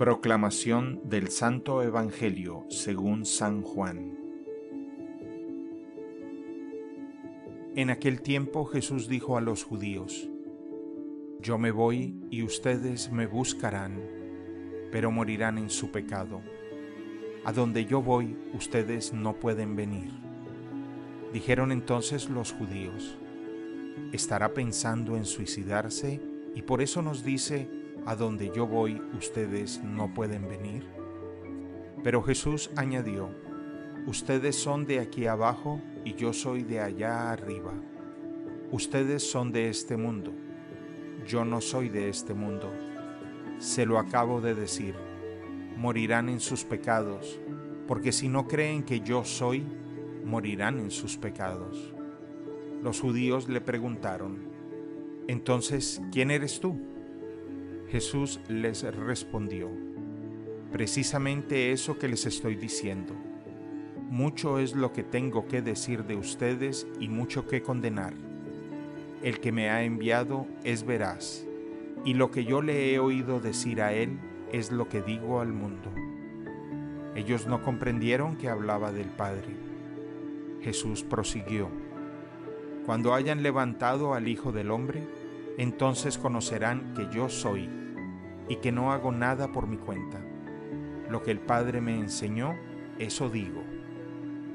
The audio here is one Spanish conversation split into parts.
Proclamación del Santo Evangelio según San Juan. En aquel tiempo Jesús dijo a los judíos, Yo me voy y ustedes me buscarán, pero morirán en su pecado. A donde yo voy ustedes no pueden venir. Dijeron entonces los judíos, ¿estará pensando en suicidarse y por eso nos dice, a donde yo voy ustedes no pueden venir? Pero Jesús añadió, ustedes son de aquí abajo y yo soy de allá arriba. Ustedes son de este mundo, yo no soy de este mundo. Se lo acabo de decir, morirán en sus pecados, porque si no creen que yo soy, morirán en sus pecados. Los judíos le preguntaron, entonces, ¿quién eres tú? Jesús les respondió, precisamente eso que les estoy diciendo. Mucho es lo que tengo que decir de ustedes y mucho que condenar. El que me ha enviado es veraz, y lo que yo le he oído decir a él es lo que digo al mundo. Ellos no comprendieron que hablaba del Padre. Jesús prosiguió, Cuando hayan levantado al Hijo del Hombre, entonces conocerán que yo soy y que no hago nada por mi cuenta. Lo que el Padre me enseñó, eso digo.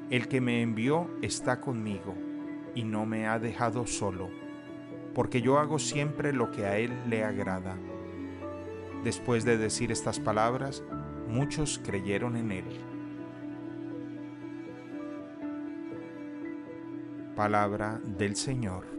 El que me envió está conmigo y no me ha dejado solo, porque yo hago siempre lo que a Él le agrada. Después de decir estas palabras, muchos creyeron en Él. Palabra del Señor.